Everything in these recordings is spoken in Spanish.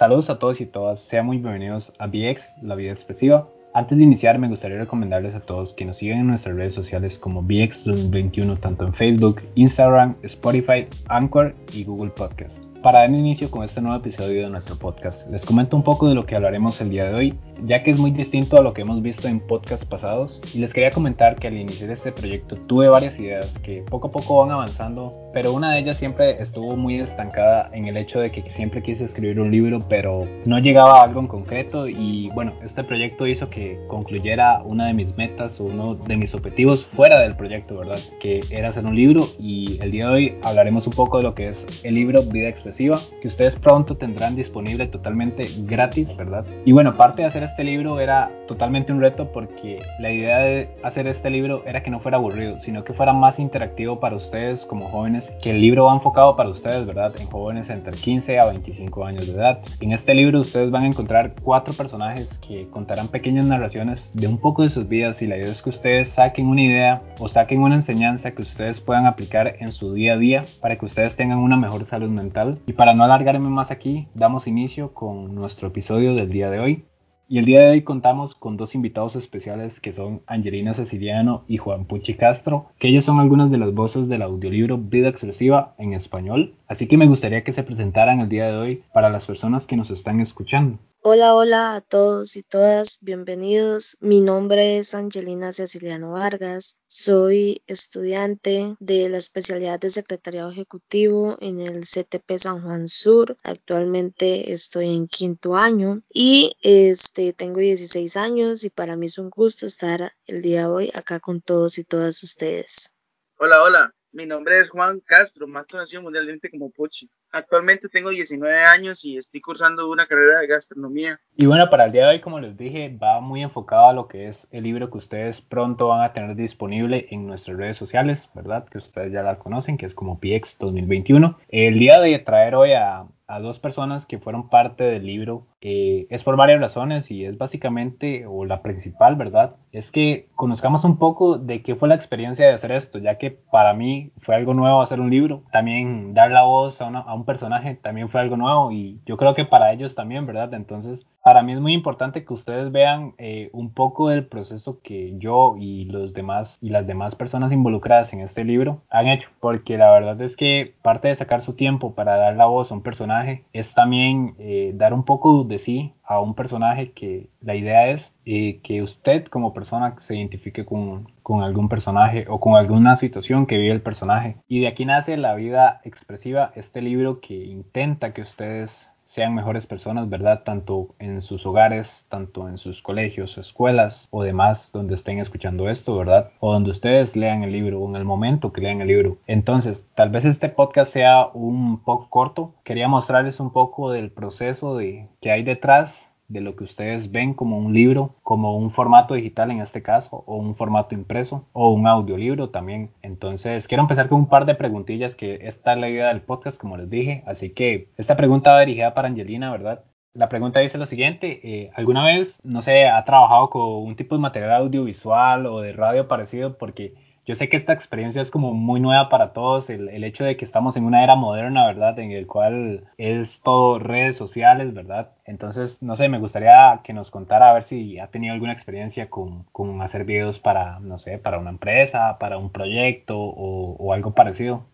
Saludos a todos y todas, sean muy bienvenidos a VX, la vida expresiva. Antes de iniciar, me gustaría recomendarles a todos que nos sigan en nuestras redes sociales como VX 2021, tanto en Facebook, Instagram, Spotify, Anchor y Google Podcast. Para dar inicio con este nuevo episodio de nuestro podcast, les comento un poco de lo que hablaremos el día de hoy, ya que es muy distinto a lo que hemos visto en podcasts pasados, y les quería comentar que al iniciar este proyecto tuve varias ideas que poco a poco van avanzando, pero una de ellas siempre estuvo muy estancada en el hecho de que siempre quise escribir un libro, pero no llegaba a algo en concreto, y bueno, este proyecto hizo que concluyera una de mis metas o uno de mis objetivos fuera del proyecto, ¿verdad? Que era hacer un libro, y el día de hoy hablaremos un poco de lo que es el libro Vida Expresiva que ustedes pronto tendrán disponible totalmente gratis, ¿verdad? Y bueno, parte de hacer este libro era totalmente un reto porque la idea de hacer este libro era que no fuera aburrido, sino que fuera más interactivo para ustedes como jóvenes, que el libro va enfocado para ustedes, ¿verdad? En jóvenes entre 15 a 25 años de edad. En este libro ustedes van a encontrar cuatro personajes que contarán pequeñas narraciones de un poco de sus vidas y la idea es que ustedes saquen una idea o saquen una enseñanza que ustedes puedan aplicar en su día a día para que ustedes tengan una mejor salud mental y para no alargarme más aquí, damos inicio con nuestro episodio del día de hoy. Y el día de hoy contamos con dos invitados especiales que son Angelina Ceciliano y Juan Puchi Castro, que ellos son algunas de las voces del audiolibro Vida Exclusiva en español. Así que me gustaría que se presentaran el día de hoy para las personas que nos están escuchando. Hola, hola a todos y todas, bienvenidos. Mi nombre es Angelina Ceciliano Vargas, soy estudiante de la especialidad de Secretariado Ejecutivo en el CTP San Juan Sur. Actualmente estoy en quinto año y este tengo 16 años y para mí es un gusto estar el día de hoy acá con todos y todas ustedes. Hola, hola, mi nombre es Juan Castro, más conocido mundialmente como Pochi. Actualmente tengo 19 años y estoy cursando una carrera de gastronomía. Y bueno, para el día de hoy, como les dije, va muy enfocado a lo que es el libro que ustedes pronto van a tener disponible en nuestras redes sociales, ¿verdad? Que ustedes ya la conocen, que es como PX 2021. El día de traer hoy a, a dos personas que fueron parte del libro eh, es por varias razones y es básicamente, o la principal, ¿verdad? Es que conozcamos un poco de qué fue la experiencia de hacer esto, ya que para mí fue algo nuevo hacer un libro. También dar la voz a, a un personaje también fue algo nuevo y yo creo que para ellos también, ¿verdad? Entonces para mí es muy importante que ustedes vean eh, un poco del proceso que yo y los demás y las demás personas involucradas en este libro han hecho, porque la verdad es que parte de sacar su tiempo para dar la voz a un personaje es también eh, dar un poco de sí a un personaje que la idea es eh, que usted como persona se identifique con, con algún personaje o con alguna situación que vive el personaje. Y de aquí nace la vida expresiva, este libro que intenta que ustedes sean mejores personas, ¿verdad? Tanto en sus hogares, tanto en sus colegios, escuelas o demás donde estén escuchando esto, ¿verdad? O donde ustedes lean el libro o en el momento que lean el libro. Entonces, tal vez este podcast sea un poco corto. Quería mostrarles un poco del proceso de que hay detrás de lo que ustedes ven como un libro, como un formato digital en este caso, o un formato impreso, o un audiolibro también. Entonces, quiero empezar con un par de preguntillas que esta es la idea del podcast, como les dije. Así que esta pregunta va dirigida para Angelina, ¿verdad? La pregunta dice lo siguiente, eh, ¿alguna vez, no sé, ha trabajado con un tipo de material audiovisual o de radio parecido? Porque yo sé que esta experiencia es como muy nueva para todos, el, el, hecho de que estamos en una era moderna, ¿verdad? En el cual es todo redes sociales, ¿verdad? Entonces, no sé, me gustaría que nos contara a ver si ha tenido alguna experiencia con, con hacer videos para, no sé, para una empresa, para un proyecto o, o algo parecido.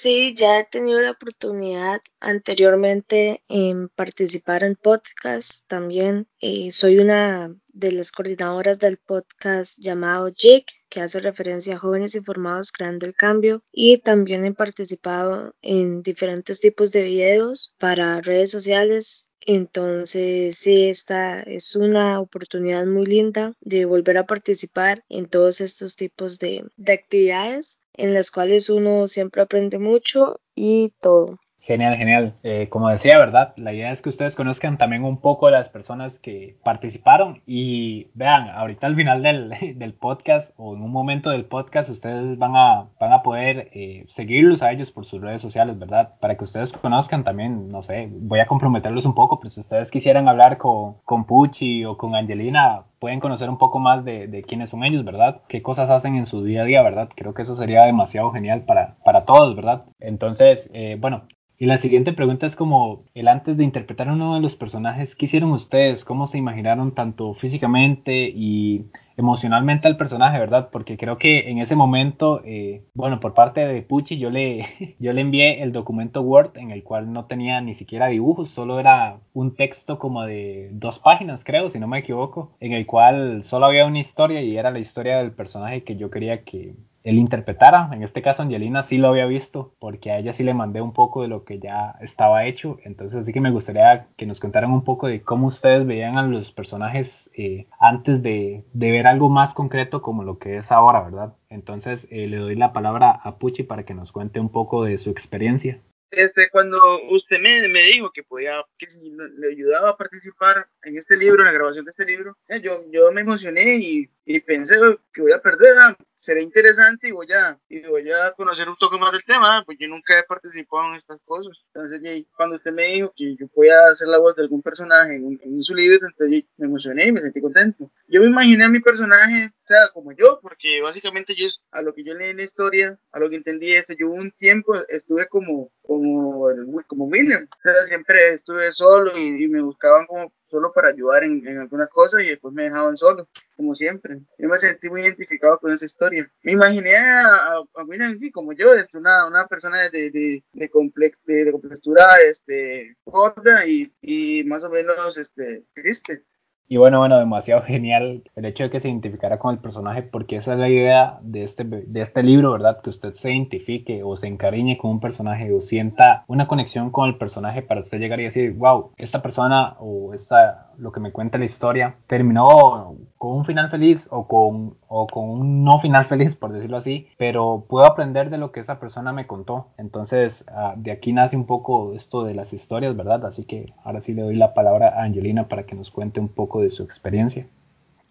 Sí, ya he tenido la oportunidad anteriormente en participar en podcast también. Eh, soy una de las coordinadoras del podcast llamado JIC, que hace referencia a jóvenes informados creando el cambio. Y también he participado en diferentes tipos de videos para redes sociales. Entonces, sí, esta es una oportunidad muy linda de volver a participar en todos estos tipos de, de actividades en las cuales uno siempre aprende mucho y todo. Genial, genial. Eh, como decía, ¿verdad? La idea es que ustedes conozcan también un poco las personas que participaron y vean, ahorita al final del, del podcast o en un momento del podcast ustedes van a, van a poder eh, seguirlos a ellos por sus redes sociales, ¿verdad? Para que ustedes conozcan también, no sé, voy a comprometerlos un poco, pero si ustedes quisieran hablar con, con Pucci o con Angelina, pueden conocer un poco más de, de, quiénes son ellos, ¿verdad? Qué cosas hacen en su día a día, ¿verdad? Creo que eso sería demasiado genial para, para todos, ¿verdad? Entonces, eh, bueno, Y la siguiente pregunta es como, el antes de interpretar uno de los personajes, ¿qué hicieron ustedes? ¿Cómo se imaginaron tanto físicamente y emocionalmente al personaje, ¿verdad? Porque creo que en ese momento, eh, bueno, por parte de Pucci, yo le, yo le envié el documento Word en el cual no tenía ni siquiera dibujos, solo era un texto como de dos páginas, creo, si no me equivoco, en el cual solo había una historia y era la historia del personaje que yo quería que, él interpretara. En este caso, Angelina sí lo había visto, porque a ella sí le mandé un poco de lo que ya estaba hecho. Entonces, sí que me gustaría que nos contaran un poco de cómo ustedes veían a los personajes eh, antes de, ver algo más concreto como lo que es ahora, ¿verdad? Entonces, eh, le doy la palabra a Puchi para que nos cuente un poco de su experiencia. Este, cuando usted me, me dijo que podía, que si le ayudaba a participar en este libro, en la grabación de este libro, eh, yo, yo me emocioné y, y pensé que voy a perder, será interesante y voy a, y voy a conocer un toque más del tema, pues yo nunca he participado en estas cosas. Entonces, cuando usted me dijo que yo podía hacer la voz de algún personaje en, su libro, entonces me emocioné y me sentí contento. Yo me imaginé a mi personaje, o sea, como yo, porque básicamente yo, a lo que yo leí en la historia, a lo que entendí, este, yo un tiempo estuve como, como, como William, o sea, siempre estuve solo y, y me buscaban como solo para ayudar en, en algunas cosas y después me dejaban solo, como siempre. Yo me sentí muy identificado con esa historia. Me imaginé a, a, a como yo, es este, una, una persona de, de, de, complex, de, complexura este, gorda y, y más o menos este, triste. Y bueno, bueno, demasiado genial el hecho de que se identificara con el personaje, porque esa es la idea de este, de este libro, ¿verdad? Que usted se identifique o se encariñe con un personaje o sienta una conexión con el personaje para usted llegar y decir, wow, esta persona o esta, lo que me cuenta la historia, terminó con un final feliz o con, o con un no final feliz, por decirlo así, pero puedo aprender de lo que esa persona me contó. Entonces, ah, de aquí nace un poco esto de las historias, ¿verdad? Así que ahora sí le doy la palabra a Angelina para que nos cuente un poco de su experiencia.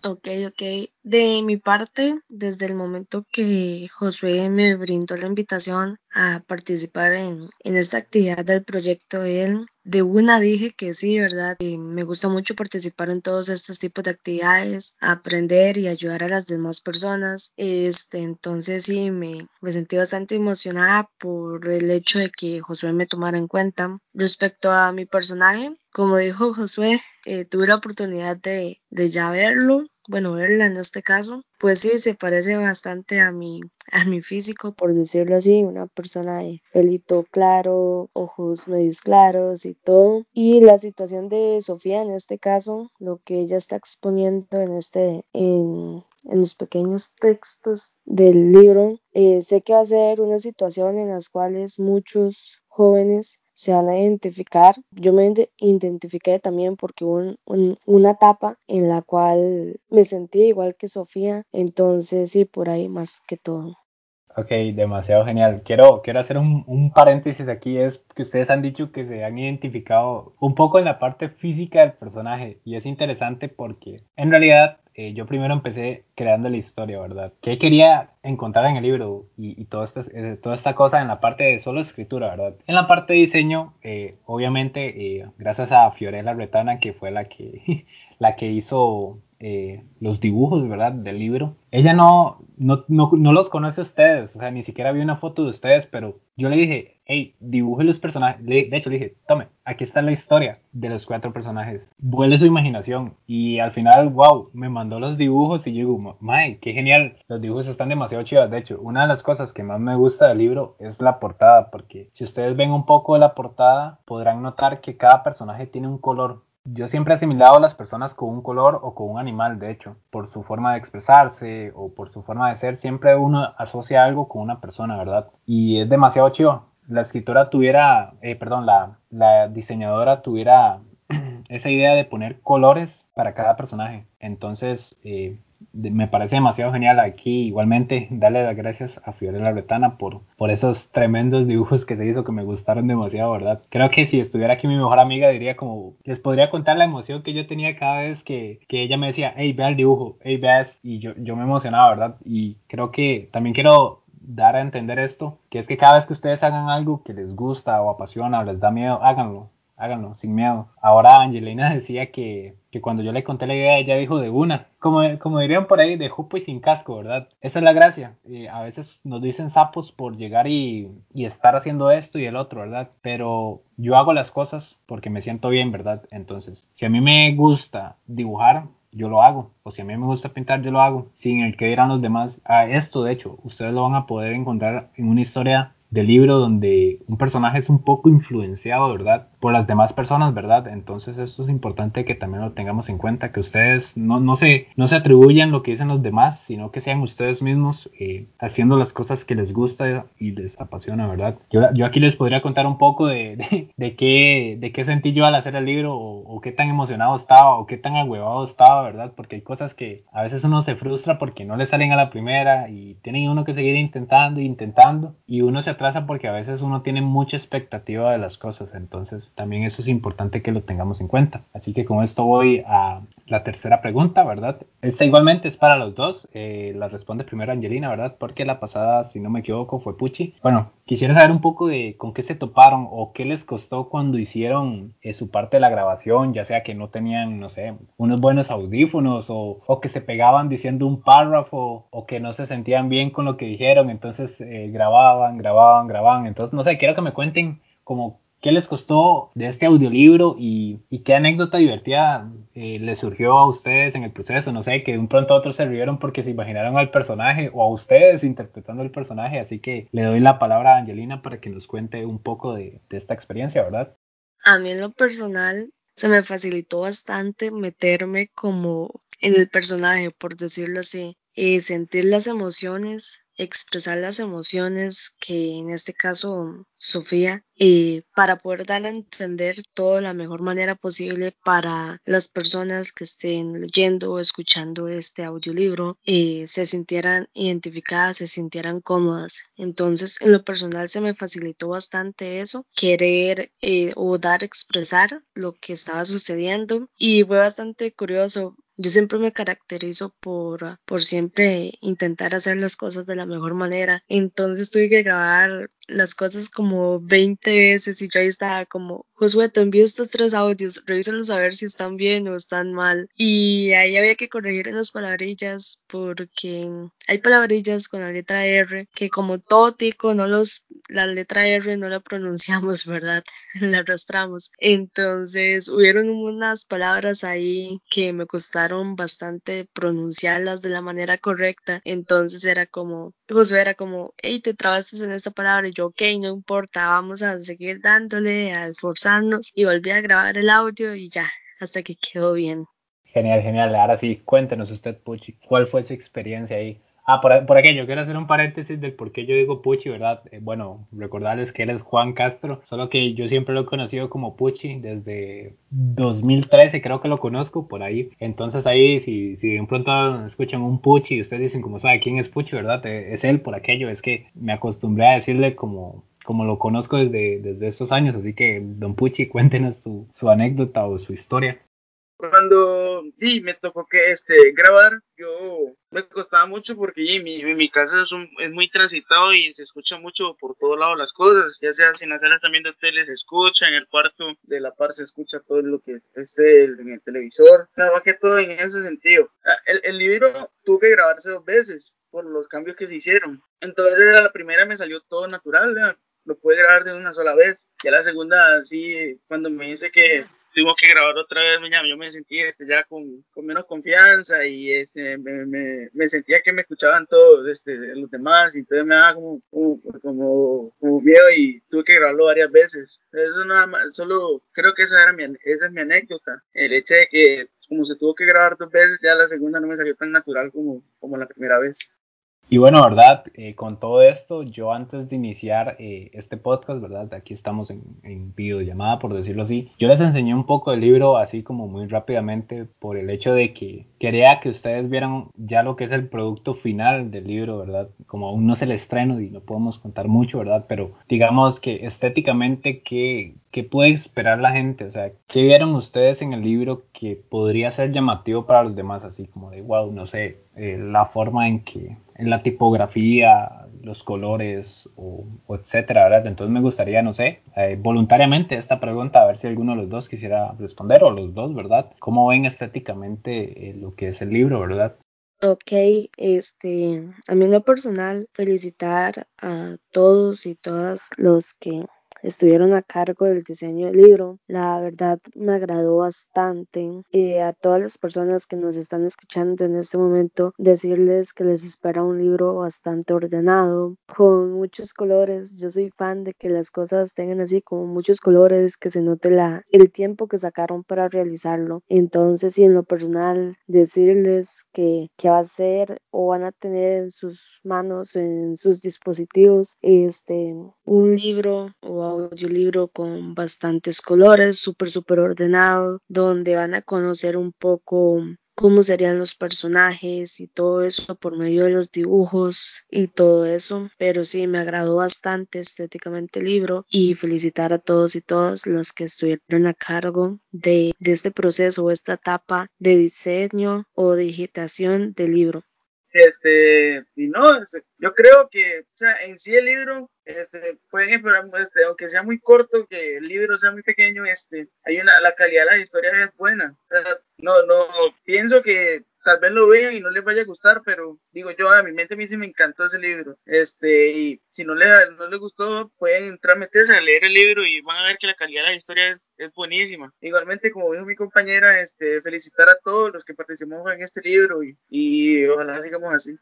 Ok, ok. De mi parte, desde el momento que Josué me brindó la invitación a participar en, esta actividad del proyecto él, de una dije que sí, ¿verdad? Y me gusta mucho participar en todos estos tipos de actividades, aprender y ayudar a las demás personas. Este, entonces sí, me, me sentí bastante emocionada por el hecho de que Josué me tomara en cuenta. Respecto a mi personaje, como dijo Josué, eh, tuve la oportunidad de, de ya verlo bueno, verla en este caso, pues sí, se parece bastante a mi, a mi físico, por decirlo así, una persona de pelito claro, ojos medios claros y todo. Y la situación de Sofía en este caso, lo que ella está exponiendo en este, en, en los pequeños textos del libro, eh, sé que va a ser una situación en las cuales muchos jóvenes se van a identificar. Yo me identifiqué también porque hubo una etapa en la cual me sentí igual que Sofía, entonces sí, por ahí más que todo. Ok, demasiado genial. Quiero, quiero hacer un, un, paréntesis aquí, es que ustedes han dicho que se han identificado un poco en la parte física del personaje y es interesante porque en realidad eh, yo primero empecé creando la historia, ¿verdad? ¿Qué quería encontrar en el libro y, y todo este, eh, toda esta cosa en la parte de solo escritura, ¿verdad? En la parte de diseño, eh, obviamente, gracias a Fiorella Retana, que fue la que, la que hizo los dibujos, ¿verdad? Del libro. Ella no, no, no, no, los conoce a ustedes, o sea, ni siquiera vi una foto de ustedes, pero yo le dije, hey, dibuje los personajes. de hecho, le dije, tome, aquí está la historia de los cuatro personajes. Vuelve su imaginación. Y al final, wow, me mandó los dibujos y yo digo, mae, qué genial. Los dibujos están demasiado chidos. De hecho, una de las cosas que más me gusta del libro es la portada, porque si ustedes ven un poco de la portada, podrán notar que cada personaje tiene un color yo siempre he asimilado a las personas con un color o con un animal, de hecho, por su forma de expresarse o por su forma de ser, siempre uno asocia algo con una persona, ¿verdad? Y es demasiado chido la escritora tuviera, eh, perdón, la, la diseñadora tuviera esa idea de poner colores para cada personaje. Entonces, eh, me parece demasiado genial aquí. Igualmente, darle las gracias a Fiorella Bretana por, por esos tremendos dibujos que se hizo que me gustaron demasiado, ¿verdad? Creo que si estuviera aquí mi mejor amiga, diría como, les podría contar la emoción que yo tenía cada vez que, que ella me decía, hey, vea el dibujo, hey, veas, y yo, yo me emocionaba, ¿verdad? Y creo que también quiero dar a entender esto, que es que cada vez que ustedes hagan algo que les gusta o apasiona o les da miedo, háganlo. Háganlo, sin miedo. Ahora Angelina decía que, que cuando yo le conté la idea, ella dijo de una, como, como dirían por ahí, de jupo y sin casco, ¿verdad? Esa es la gracia. a veces nos dicen sapos por llegar y, y estar haciendo esto y el otro, ¿verdad? Pero yo hago las cosas porque me siento bien, ¿verdad? Entonces, si a mí me gusta dibujar, yo lo hago. O si a mí me gusta pintar, yo lo hago. Sin el que dirán los demás. A esto, de hecho, ustedes lo van a poder encontrar en una historia del libro donde un personaje es un poco influenciado, ¿verdad? Por las demás personas, ¿verdad? Entonces esto es importante que también lo tengamos en cuenta, que ustedes no, no, se, no se atribuyan lo que dicen los demás, sino que sean ustedes mismos eh, haciendo las cosas que les gusta y les apasiona, ¿verdad? Yo, yo aquí les podría contar un poco de, de, qué, de qué sentí yo al hacer el libro o, qué tan emocionado estaba o qué tan agüevado estaba, ¿verdad? Porque hay cosas que a veces uno se frustra porque no le salen a la primera y tiene uno que seguir intentando intentando y uno se atrasa porque a veces uno tiene mucha expectativa de las cosas, entonces también eso es importante que lo tengamos en cuenta. Así que con esto voy a la tercera pregunta, ¿verdad? Esta igualmente es para los dos, eh, la responde primero Angelina, ¿verdad? Porque la pasada, si no me equivoco, fue Puchi. Bueno, quisiera saber un poco de con qué se toparon o qué les costó cuando hicieron eh, su parte de la grabación, ya sea que no tenían, no sé, unos buenos audífonos o, o que se pegaban diciendo un párrafo o que no se sentían bien con lo que dijeron, entonces eh, grababan, grababan grababan, Entonces, no sé, quiero que me cuenten como qué les costó de este audiolibro y, qué anécdota divertida eh, les surgió a ustedes en el proceso. No sé, que de un pronto a otros se rieron porque se imaginaron al personaje o a ustedes interpretando el personaje. Así que le doy la palabra a Angelina para que nos cuente un poco de, de esta experiencia, ¿verdad? A mí en lo personal se me facilitó bastante meterme como en el personaje, por decirlo así, y sentir las emociones expresar las emociones que en este caso Sofía y para poder dar a entender todo de la mejor manera posible para las personas que estén leyendo o escuchando este audiolibro y se sintieran identificadas, se sintieran cómodas. Entonces, en lo personal se me facilitó bastante eso, querer eh, o dar expresar lo que estaba sucediendo y fue bastante curioso yo siempre me caracterizo por, por siempre intentar hacer las cosas de la mejor manera. Entonces tuve que grabar las cosas como 20 veces y yo ahí estaba como, Josué, te envío estos tres audios, revísalos a ver si están bien o están mal. Y ahí había que corregir en las palabrillas porque hay palabrillas con la letra R que como todo tico no los, la letra R no la pronunciamos, ¿verdad? la arrastramos. Entonces hubieron unas palabras ahí que me costaron bastante pronunciarlas de la manera correcta. Entonces era como, Josué era como, hey, te trabaste en esta palabra yo, ok, no importa, vamos a seguir dándole, a esforzarnos y volví a grabar el audio y ya, hasta que quedó bien. Genial, genial. Ahora sí, cuéntenos usted, Puchi, ¿cuál fue su experiencia ahí? Ah, por, por aquello, quiero hacer un paréntesis del por qué yo digo Puchi, ¿verdad? Eh, bueno, recordarles que él es Juan Castro, solo que yo siempre lo he conocido como Puchi desde 2013, creo que lo conozco por ahí. Entonces ahí, si, si de pronto escuchan un Puchi y ustedes dicen, como sabe quién es Puchi, ¿verdad? Eh, es él por aquello, es que me acostumbré a decirle como como lo conozco desde, desde estos años, así que don Puchi, cuéntenos su, su anécdota o su historia cuando sí, me tocó que este grabar, yo me costaba mucho porque en mi, mi, casa es, es, muy transitado y se escucha mucho por todos lados las cosas, ya sea sin hacer también de tele se escucha, en el cuarto de la par se escucha todo lo que es el, en el televisor, nada más que todo en ese sentido. Ah, el, el libro tuvo que grabarse dos veces por los cambios que se hicieron, entonces la primera me salió todo natural, lo pude grabar de una sola vez, ya la segunda sí, cuando me dice que tuvimos que grabar otra vez, yo me sentí este, ya con, con menos confianza y este, me, me, sentía que me escuchaban todos este, los demás y entonces me daba como, como, como, miedo y tuve que grabarlo varias veces. Eso nada más, solo creo que esa, era mi, esa es mi anécdota, el hecho de que como se tuvo que grabar dos veces, ya la segunda no me salió tan natural como, como la primera vez. Y bueno, ¿verdad? Eh, con todo esto, yo antes de iniciar eh, este podcast, ¿verdad? Aquí estamos en, en videollamada, por decirlo así. Yo les enseñé un poco del libro así como muy rápidamente por el hecho de que quería que ustedes vieran ya lo que es el producto final del libro, ¿verdad? Como aún no es el estreno y no podemos contar mucho, ¿verdad? Pero digamos que estéticamente, ¿qué, qué puede esperar la gente? O sea, ¿qué vieron ustedes en el libro que podría ser llamativo para los demás? Así como de, wow, no sé, eh, la forma en que en la tipografía, los colores o, etcétera, ¿verdad? Entonces me gustaría, no sé, eh, voluntariamente esta pregunta, a ver si alguno de los dos quisiera responder o los dos, ¿verdad? ¿Cómo ven estéticamente eh, lo que es el libro, ¿verdad? Ok, este, a mí en lo personal, felicitar a todos y todas los que estuvieron a cargo del diseño del libro. La verdad me agradó bastante. Y a todas las personas que nos están escuchando en este momento, decirles que les espera un libro bastante ordenado, con muchos colores. Yo soy fan de que las cosas tengan así como muchos colores, que se note la, el tiempo que sacaron para realizarlo. Entonces, y en lo personal, decirles que, que va a ser o van a tener en sus manos, en sus dispositivos, este, un libro o audiolibro con bastantes colores, súper, súper ordenado, donde van a conocer un poco cómo serían los personajes y todo eso por medio de los dibujos y todo eso. Pero sí, me agradó bastante estéticamente el libro y felicitar a todos y todas los que estuvieron a cargo de, de este proceso o esta etapa de diseño o digitación del libro. Este, y no, este, yo creo que, o sea, en sí el libro, este, pueden esperar, este, aunque sea muy corto, que el libro sea muy pequeño, este, hay una, la calidad de las historias es buena. no, no, pienso que tal vez lo vean y no les vaya a gustar, pero digo yo, a mi mente a mí sí me encantó ese libro. Este, y si no les, no les gustó, pueden entrar meterse a leer el libro y van a ver que la calidad de la historia es, es buenísima. Igualmente, como dijo mi compañera, este, felicitar a todos los que participamos en este libro y, y ojalá sigamos así.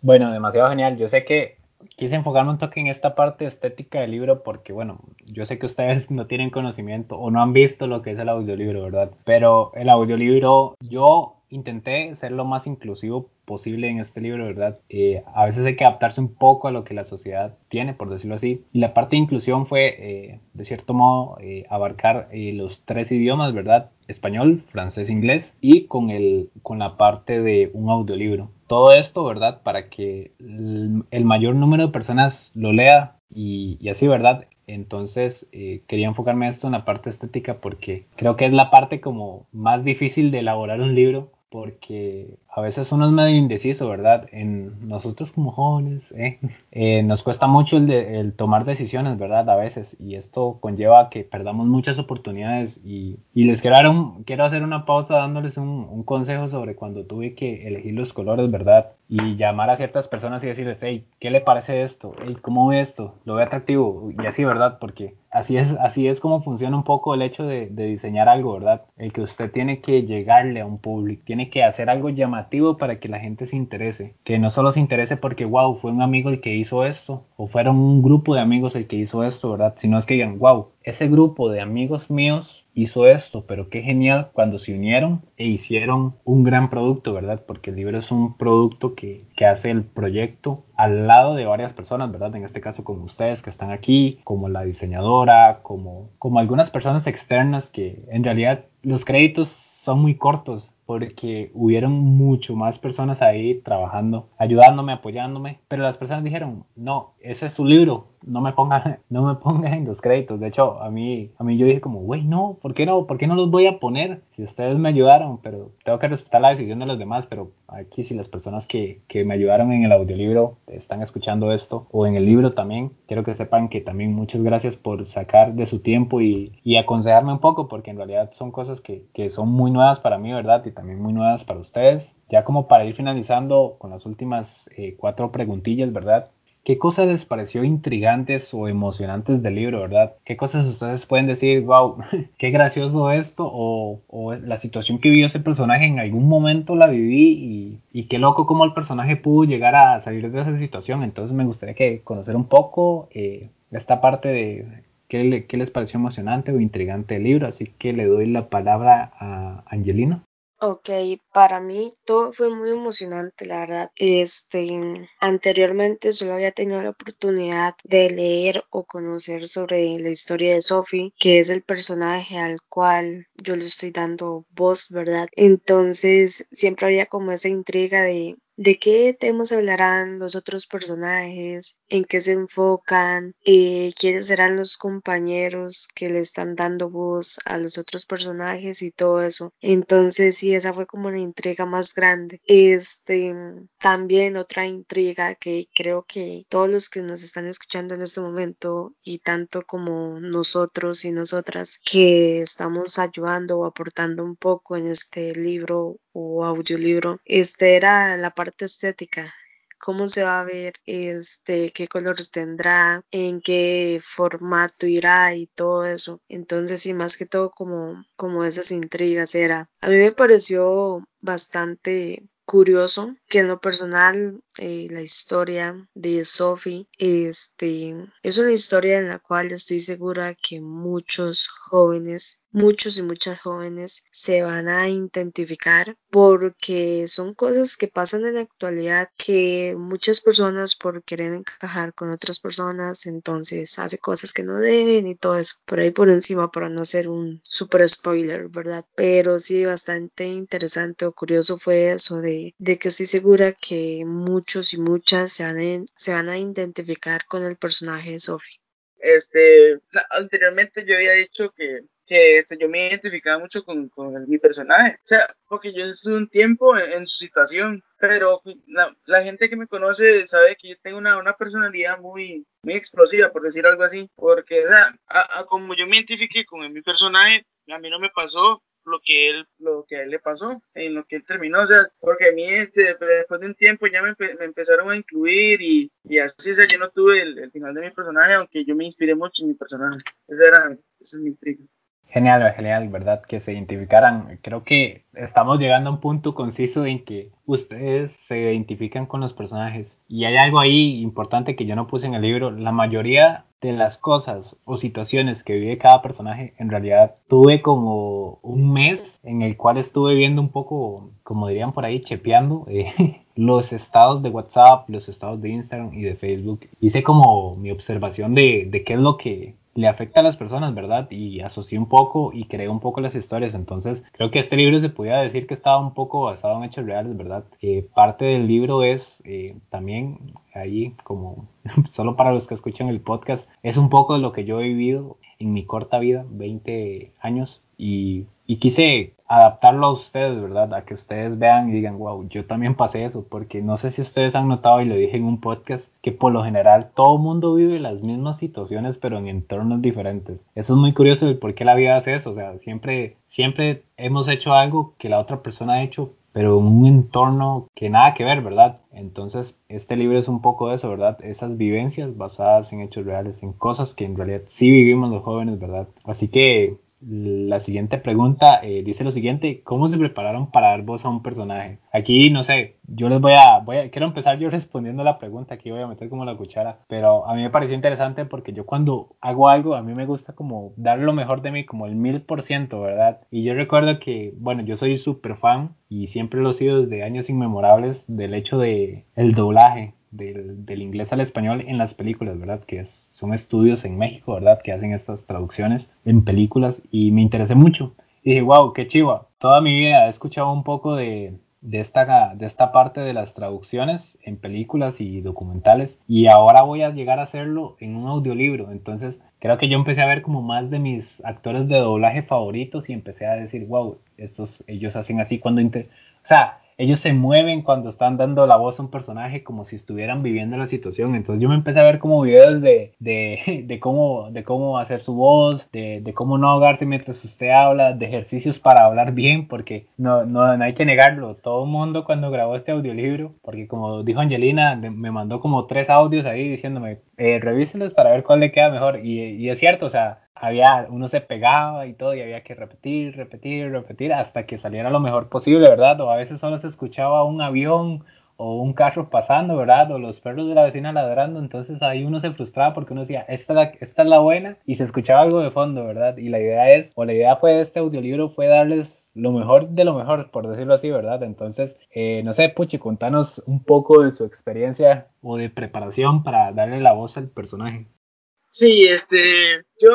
Bueno, demasiado genial. Yo sé que quise enfocarme un toque en esta parte estética del libro porque, bueno, yo sé que ustedes no tienen conocimiento o no han visto lo que es el audiolibro, ¿verdad? Pero el audiolibro, yo intenté ser lo más inclusivo posible en este libro, ¿verdad? Eh, a veces hay que adaptarse un poco a lo que la sociedad tiene, por decirlo así. Y la parte de inclusión fue, eh, de cierto modo, eh, abarcar los tres idiomas, ¿verdad? Español, francés, inglés y con, el, con la parte de un audiolibro. Todo esto, ¿verdad? Para que el, mayor número de personas lo lea y, así, ¿verdad? Entonces eh, quería enfocarme a esto en la parte estética porque creo que es la parte como más difícil de elaborar un libro porque a veces uno es medio indeciso, ¿verdad? En nosotros como jóvenes, ¿eh? Eh, nos cuesta mucho el, tomar decisiones, ¿verdad? A veces, y esto conlleva a que perdamos muchas oportunidades. Y, les quiero, quiero hacer una pausa dándoles un, consejo sobre cuando tuve que elegir los colores, ¿verdad? Y llamar a ciertas personas y decirles, hey, ¿qué le parece esto? ¿cómo ve esto? ¿Lo ve atractivo? Y así, ¿verdad? Porque así es, así es como funciona un poco el hecho de, de diseñar algo, ¿verdad? El que usted tiene que llegarle a un público, tiene que hacer algo llamativo para que la gente se interese. Que no solo se interese porque, wow, fue un amigo el que hizo esto, o fueron un grupo de amigos el que hizo esto, ¿verdad? Sino es que digan, wow, ese grupo de amigos míos hizo esto, pero qué genial cuando se unieron e hicieron un gran producto, ¿verdad? Porque el libro es un producto que, que, hace el proyecto al lado de varias personas, ¿verdad? En este caso como ustedes que están aquí, como la diseñadora, como, como algunas personas externas que en realidad los créditos son muy cortos porque hubieron mucho más personas ahí trabajando, ayudándome, apoyándome, pero las personas dijeron, no, ese es su libro, no me pongan, no me pongan en los créditos. De hecho, a mí, a mí yo dije como, güey, no, ¿por qué no? ¿Por qué no los voy a poner? Si ustedes me ayudaron, pero tengo que respetar la decisión de los demás, pero aquí si las personas que, que me ayudaron en el audiolibro están escuchando esto, o en el libro también, quiero que sepan que también muchas gracias por sacar de su tiempo y, y aconsejarme un poco, porque en realidad son cosas que, que son muy nuevas para mí, ¿verdad? Y también muy nuevas para ustedes. Ya como para ir finalizando con las últimas eh, cuatro preguntillas, ¿verdad? ¿Qué cosas les pareció intrigantes o emocionantes del libro, verdad? ¿Qué cosas ustedes pueden decir, wow, qué gracioso esto? O, la situación que vivió ese personaje en algún momento la viví y, qué loco cómo el personaje pudo llegar a salir de esa situación. Entonces me gustaría que conocer un poco eh, esta parte de qué, qué les pareció emocionante o intrigante el libro. Así que le doy la palabra a Angelina. Ok, para mí todo fue muy emocionante, la verdad. Este, anteriormente solo había tenido la oportunidad de leer o conocer sobre la historia de Sophie, que es el personaje al cual yo le estoy dando voz, ¿verdad? Entonces siempre había como esa intriga de de qué temas hablarán los otros personajes, en qué se enfocan, eh, quiénes serán los compañeros que le están dando voz a los otros personajes y todo eso. Entonces sí, esa fue como una intriga más grande. Este, también otra intriga que creo que todos los que nos están escuchando en este momento y tanto como nosotros y nosotras que estamos ayudando o aportando un poco en este libro o audiolibro, este era la parte estética cómo se va a ver, este, qué colores tendrá, en qué formato irá y todo eso. Entonces, sí, más que todo como, como esas intrigas era. A mí me pareció bastante curioso que en lo personal eh, la historia de Sophie este es una historia en la cual estoy segura que muchos jóvenes muchos y muchas jóvenes se van a identificar porque son cosas que pasan en la actualidad que muchas personas por querer encajar con otras personas entonces hace cosas que no deben y todo eso por ahí por encima para no hacer un super spoiler verdad pero sí bastante interesante o curioso fue eso de, de que estoy segura que muchos y muchas se van, a, se van a identificar con el personaje de Sophie este anteriormente yo había dicho que que este, yo me identificaba mucho con, con mi personaje. O sea, porque yo estuve un tiempo en, su situación, pero la, la, gente que me conoce sabe que yo tengo una, una, personalidad muy, muy explosiva, por decir algo así. Porque, o sea, a, como yo me identifiqué con mi personaje, a mí no me pasó lo que él lo que a él le pasó en lo que él terminó o sea porque a mí este después de un tiempo ya me, me empezaron a incluir y, y, así o sea yo no tuve el, el, final de mi personaje aunque yo me inspiré mucho en mi personaje. Esa era esa es mi intriga Genial, genial, ¿verdad? Que se identificaran. Creo que estamos llegando a un punto conciso en que ustedes se identifican con los personajes. Y hay algo ahí importante que yo no puse en el libro. La mayoría de las cosas o situaciones que vive cada personaje, en realidad tuve como un mes en el cual estuve viendo un poco, como dirían por ahí, chepeando eh, los estados de WhatsApp, los estados de Instagram y de Facebook. Hice como mi observación de, de qué es lo que le afecta a las personas, ¿verdad? Y asocié un poco y creé un poco las historias. Entonces, creo que este libro se podía decir que estaba un poco basado en hechos reales, ¿verdad? Eh, parte del libro es eh, también ahí, como solo para los que escuchan el podcast, es un poco de lo que yo he vivido en mi corta vida, 20 años, y, y, quise adaptarlo a ustedes, ¿verdad? A que ustedes vean y digan, wow, yo también pasé eso, porque no sé si ustedes han notado, y lo dije en un podcast, que por lo general todo mundo vive las mismas situaciones, pero en entornos diferentes. Eso es muy curioso el por qué la vida hace eso, o sea, siempre, siempre hemos hecho algo que la otra persona ha hecho, pero en un entorno que nada que ver, ¿verdad? Entonces, este libro es un poco de eso, ¿verdad? Esas vivencias basadas en hechos reales, en cosas que en realidad sí vivimos los jóvenes, ¿verdad? Así que la siguiente pregunta eh, dice lo siguiente, ¿cómo se prepararon para dar voz a un personaje? Aquí, no sé, yo les voy a, voy a, quiero empezar yo respondiendo la pregunta, aquí voy a meter como la cuchara, pero a mí me pareció interesante porque yo cuando hago algo, a mí me gusta como dar lo mejor de mí, como el mil por ciento, ¿verdad? Y yo recuerdo que, bueno, yo soy súper fan y siempre lo he sido desde años inmemorables del hecho de el doblaje, del, del, inglés al español en las películas, ¿verdad? Que es, son estudios en México, ¿verdad? Que hacen estas traducciones en películas y me interesé mucho. Y dije, wow, qué chiva. Toda mi vida he escuchado un poco de, de, esta, de esta parte de las traducciones en películas y documentales y ahora voy a llegar a hacerlo en un audiolibro. Entonces creo que yo empecé a ver como más de mis actores de doblaje favoritos y empecé a decir, wow, estos, ellos hacen así cuando... O sea, ellos se mueven cuando están dando la voz a un personaje como si estuvieran viviendo la situación. Entonces yo me empecé a ver como videos de, de, de cómo, de cómo hacer su voz, de, de, cómo no ahogarse mientras usted habla, de ejercicios para hablar bien, porque no, no, no hay que negarlo. Todo el mundo cuando grabó este audiolibro, porque como dijo Angelina, me mandó como tres audios ahí diciéndome, eh, revíselos para ver cuál le queda mejor. Y, y es cierto, o sea, había, uno se pegaba y todo y había que repetir, repetir, repetir hasta que saliera lo mejor posible, ¿verdad? O a veces solo se escuchaba un avión o un carro pasando, ¿verdad? O los perros de la vecina ladrando, entonces ahí uno se frustraba porque uno decía, esta es la, buena y se escuchaba algo de fondo, ¿verdad? Y la idea es, o la idea fue de este audiolibro fue darles lo mejor de lo mejor, por decirlo así, ¿verdad? Entonces, eh, no sé, Puchi, contanos un poco de su experiencia o de preparación para darle la voz al personaje. Sí, este, yo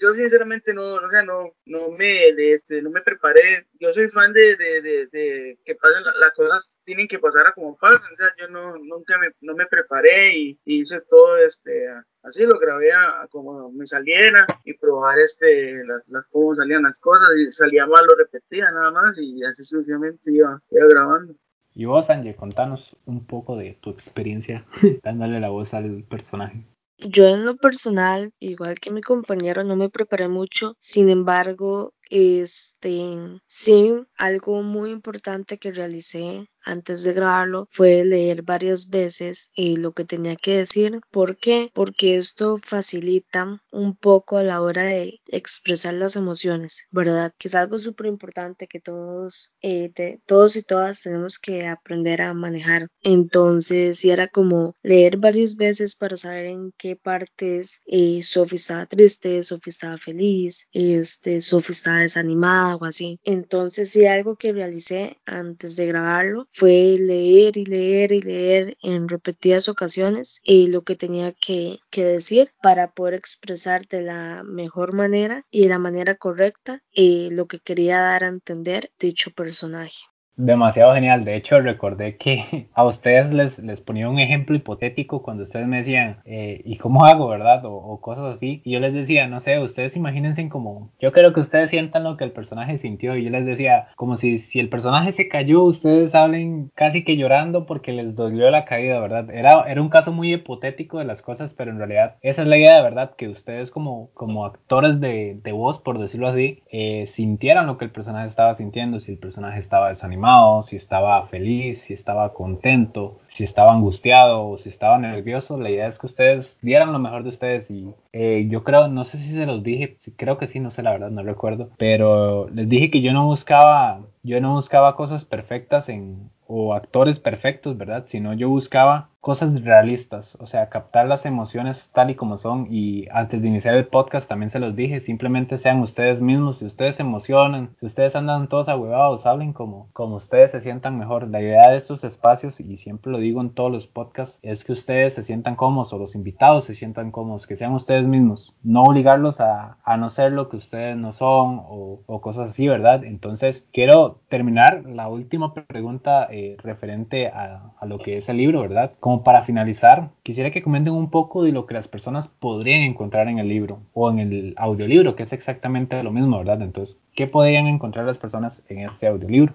yo sinceramente no, o sea, no, no me, este, no me preparé. Yo soy fan de, de, de, que pasen las cosas, tienen que pasar a como pasan. O sea, yo no, nunca me, no me preparé y, hice todo, este, así lo grabé a, como me saliera y probar, este, las, las, cómo salían las cosas y salía mal, lo repetía nada más y así sucesivamente iba, iba grabando. Y vos, Angie, contanos un poco de tu experiencia dándole la voz al personaje. Yo en lo personal, igual que mi compañero, no me preparé mucho, sin embargo, este, sí, algo muy importante que realicé antes de grabarlo fue leer varias veces eh, lo que tenía que decir. ¿Por qué? Porque esto facilita un poco a la hora de expresar las emociones, ¿verdad? Que es algo súper importante que todos, eh, todos y todas tenemos que aprender a manejar. Entonces, sí era como leer varias veces para saber en qué partes eh, Sophie estaba triste, Sophie estaba feliz, este, Sophie estaba desanimada o así. Entonces, sí, algo que realicé antes de grabarlo fue leer y leer y leer en repetidas ocasiones y lo que tenía que, que decir para poder expresar de la mejor manera y de la manera correcta eh, lo que quería dar a entender dicho personaje demasiado genial. De hecho, recordé que a ustedes les, les ponía un ejemplo hipotético cuando ustedes me decían, eh, ¿y cómo hago, verdad? O, cosas así. Y yo les decía, no sé, ustedes imagínense como, yo creo que ustedes sientan lo que el personaje sintió. Y yo les decía, como si, si el personaje se cayó, ustedes hablen casi que llorando porque les dolió la caída, ¿verdad? Era, era un caso muy hipotético de las cosas, pero en realidad esa es la idea de verdad, que ustedes como, como actores de, de voz, por decirlo así, eh, sintieran lo que el personaje estaba sintiendo, si el personaje estaba desanimado si estaba feliz, si estaba contento, si estaba angustiado o si estaba nervioso. La idea es que ustedes dieran lo mejor de ustedes y eh, yo creo, no sé si se los dije, creo que sí, no sé la verdad, no recuerdo, pero les dije que yo no buscaba, yo no buscaba cosas perfectas en, o actores perfectos, ¿verdad? Sino yo buscaba cosas realistas, o sea, captar las emociones tal y como son. Y antes de iniciar el podcast también se los dije, simplemente sean ustedes mismos, si ustedes se emocionan, si ustedes andan todos ahuevados, hablen como, como ustedes se sientan mejor. La idea de estos espacios, y siempre lo digo en todos los podcasts, es que ustedes se sientan cómodos o los invitados se sientan cómodos, que sean ustedes mismos, no obligarlos a, a no ser lo que ustedes no son o, cosas así, ¿verdad? Entonces, quiero terminar la última pregunta eh, referente a, a lo que es el libro, ¿verdad? Como para finalizar, quisiera que comenten un poco de lo que las personas podrían encontrar en el libro o en el audiolibro, que es exactamente lo mismo, ¿verdad? Entonces, ¿qué podrían encontrar las personas en este audiolibro?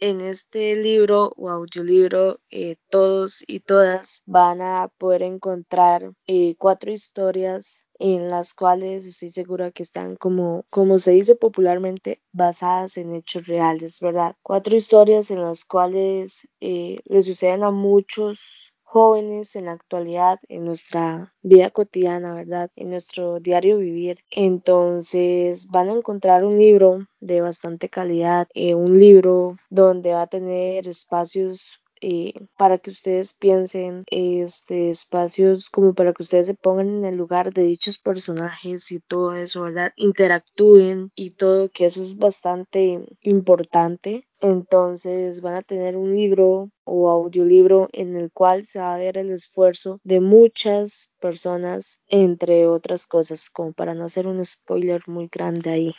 En este libro o audiolibro, eh, todos y todas van a poder encontrar eh, cuatro historias en las cuales estoy segura que están como, como se dice popularmente, basadas en hechos reales, ¿verdad? Cuatro historias en las cuales eh, le suceden a muchos jóvenes en la actualidad, en nuestra vida cotidiana, ¿verdad? En nuestro diario vivir. Entonces van a encontrar un libro de bastante calidad, eh, un libro donde va a tener espacios eh, para que ustedes piensen este espacios como para que ustedes se pongan en el lugar de dichos personajes y todo eso, ¿verdad? Interactúen y todo, que eso es bastante importante. Entonces van a tener un libro o audiolibro en el cual se va a ver el esfuerzo de muchas personas, entre otras cosas, como para no hacer un spoiler muy grande ahí.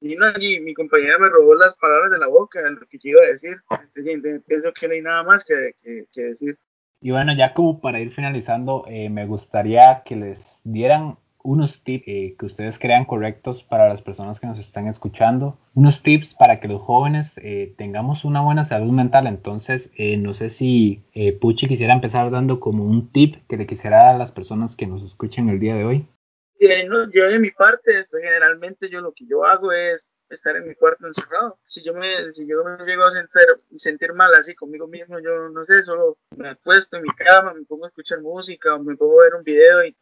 Y no, mi compañera me robó las palabras de la boca, lo que yo iba a decir. pienso que no hay nada más que, que, decir. Y bueno, ya como para ir finalizando, eh, me gustaría que les dieran unos tips eh, que ustedes crean correctos para las personas que nos están escuchando, unos tips para que los jóvenes eh, tengamos una buena salud mental. Entonces, no sé si Puchi quisiera empezar dando como un tip que le quisiera dar a las personas que nos escuchen el día de hoy yo de mi parte, generalmente yo lo que yo hago es estar en mi cuarto encerrado. Si yo me, si yo me llego a sentir, sentir mal así conmigo mismo, yo no sé, solo me acuesto en mi cama, me pongo a escuchar música o me pongo a ver un video y,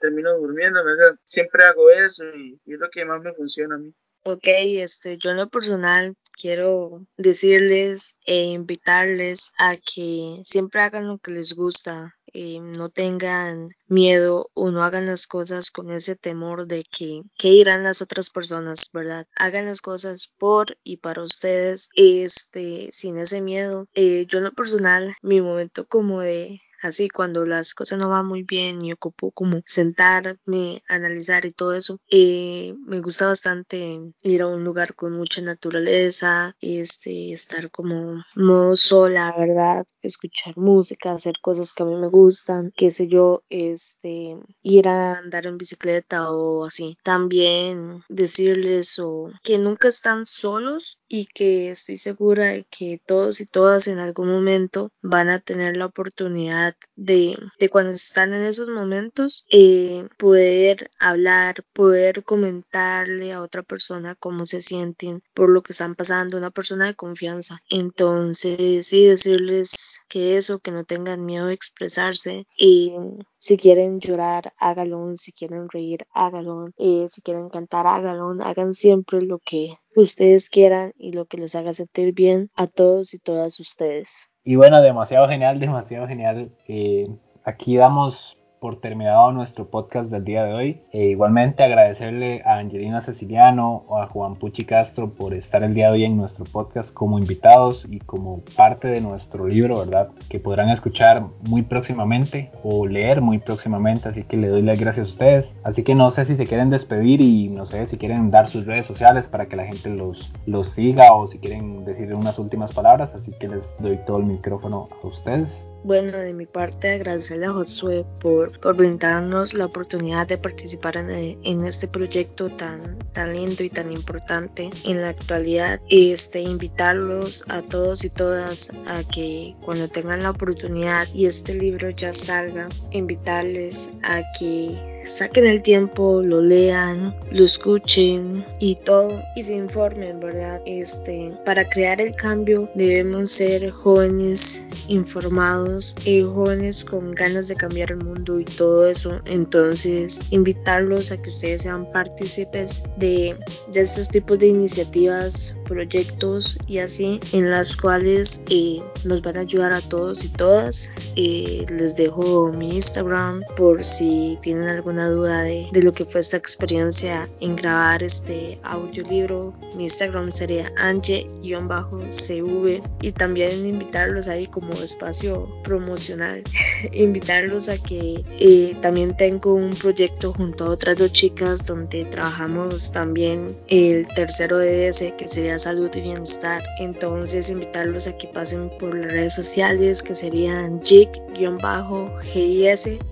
termino durmiendo. siempre hago eso y, y, es lo que más me funciona a mí. Ok, este, yo en lo personal quiero decirles e invitarles a que siempre hagan lo que les gusta, eh, no tengan miedo o no hagan las cosas con ese temor de que qué irán las otras personas, ¿verdad? Hagan las cosas por y para ustedes, este, sin ese miedo. Eh, yo en lo personal, mi momento como de así cuando las cosas no van muy bien y ocupo como sentarme, analizar y todo eso. Eh, me gusta bastante ir a un lugar con mucha naturaleza, este, estar como modo sola, ¿verdad? Escuchar música, hacer cosas que a mí me gustan, qué sé yo, este, ir a andar en bicicleta o así. También decirles o que nunca están solos y que estoy segura de que todos y todas en algún momento van a tener la oportunidad de, de cuando están en esos momentos eh, poder hablar, poder comentarle a otra persona cómo se sienten por lo que están pasando, una persona de confianza. Entonces, sí, decirles que eso, que no tengan miedo de expresarse y si quieren llorar, hágalo. Si quieren reír, hágalo. Eh, si quieren cantar, hágalo. Hagan siempre lo que ustedes quieran y lo que los haga sentir bien a todos y todas ustedes. Y bueno, demasiado genial, demasiado genial. Eh, aquí damos por terminado nuestro podcast del día de hoy. E igualmente agradecerle a Angelina Ceciliano o a Juan Puchi Castro por estar el día de hoy en nuestro podcast como invitados y como parte de nuestro libro, ¿verdad? Que podrán escuchar muy próximamente o leer muy próximamente, así que le doy las gracias a ustedes. Así que no sé si se quieren despedir y no sé si quieren dar sus redes sociales para que la gente los, los siga o si quieren decir unas últimas palabras, así que les doy todo el micrófono a ustedes. Bueno, de mi parte agradecerle a Josué por, por brindarnos la oportunidad de participar en, en, este proyecto tan, tan lindo y tan importante en la actualidad. Este, invitarlos a todos y todas a que cuando tengan la oportunidad y este libro ya salga, invitarles a que saquen el tiempo, lo lean, lo escuchen y todo y se informen, ¿verdad? Este, para crear el cambio debemos ser jóvenes informados, y jóvenes con ganas de cambiar el mundo y todo eso. Entonces, invitarlos a que ustedes sean partícipes de, de estos tipos de iniciativas, proyectos y así, en las cuales eh, nos van a ayudar a todos y todas. Eh, les dejo mi Instagram por si tienen alguna duda de, de lo que fue esta experiencia en grabar este audiolibro, mi Instagram sería ange-cv y también invitarlos ahí como espacio promocional, invitarlos a que eh, también tengo un proyecto junto a otras dos chicas donde trabajamos también el tercero ese que sería salud y bienestar. Entonces invitarlos a que pasen por las redes sociales que serían jig-gis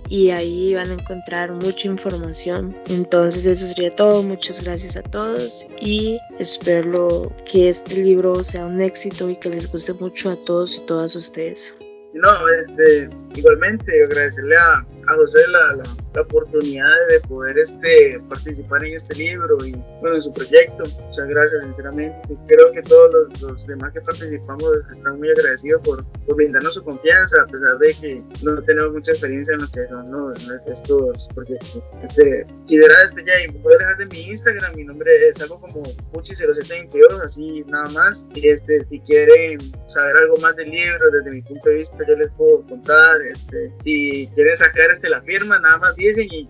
y ahí van a encontrar mucho información. Entonces eso sería todo. Muchas gracias a todos y espero que este libro sea un éxito y que les guste mucho a todos y todas ustedes. No, este, igualmente agradecerle a, a José la, oportunidad de poder este, participar en este libro y bueno, en su proyecto. Muchas gracias, sinceramente. Creo que todos los, demás que participamos están muy agradecidos por, por, brindarnos su confianza, a pesar de que no tenemos mucha experiencia en lo que son ¿no? estos proyectos. Este, y de verdad, este, ya, y puedo dejar de mi Instagram, mi nombre es algo como Puchi0722, así nada más. Y este, si quieren saber algo más del libro desde mi punto de vista, yo les puedo contar. Este, si quieren sacar este, la firma, nada más dicen y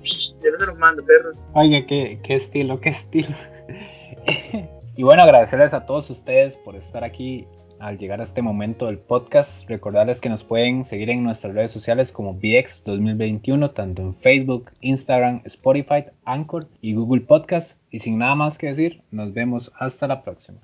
yo les los mando, perros. Oye, qué, qué estilo, qué estilo. y bueno, agradecerles a todos ustedes por estar aquí al llegar a este momento del podcast. Recordarles que nos pueden seguir en nuestras redes sociales como BX 2021, tanto en Facebook, Instagram, Spotify, Anchor y Google Podcast. Y sin nada más que decir, nos vemos hasta la próxima.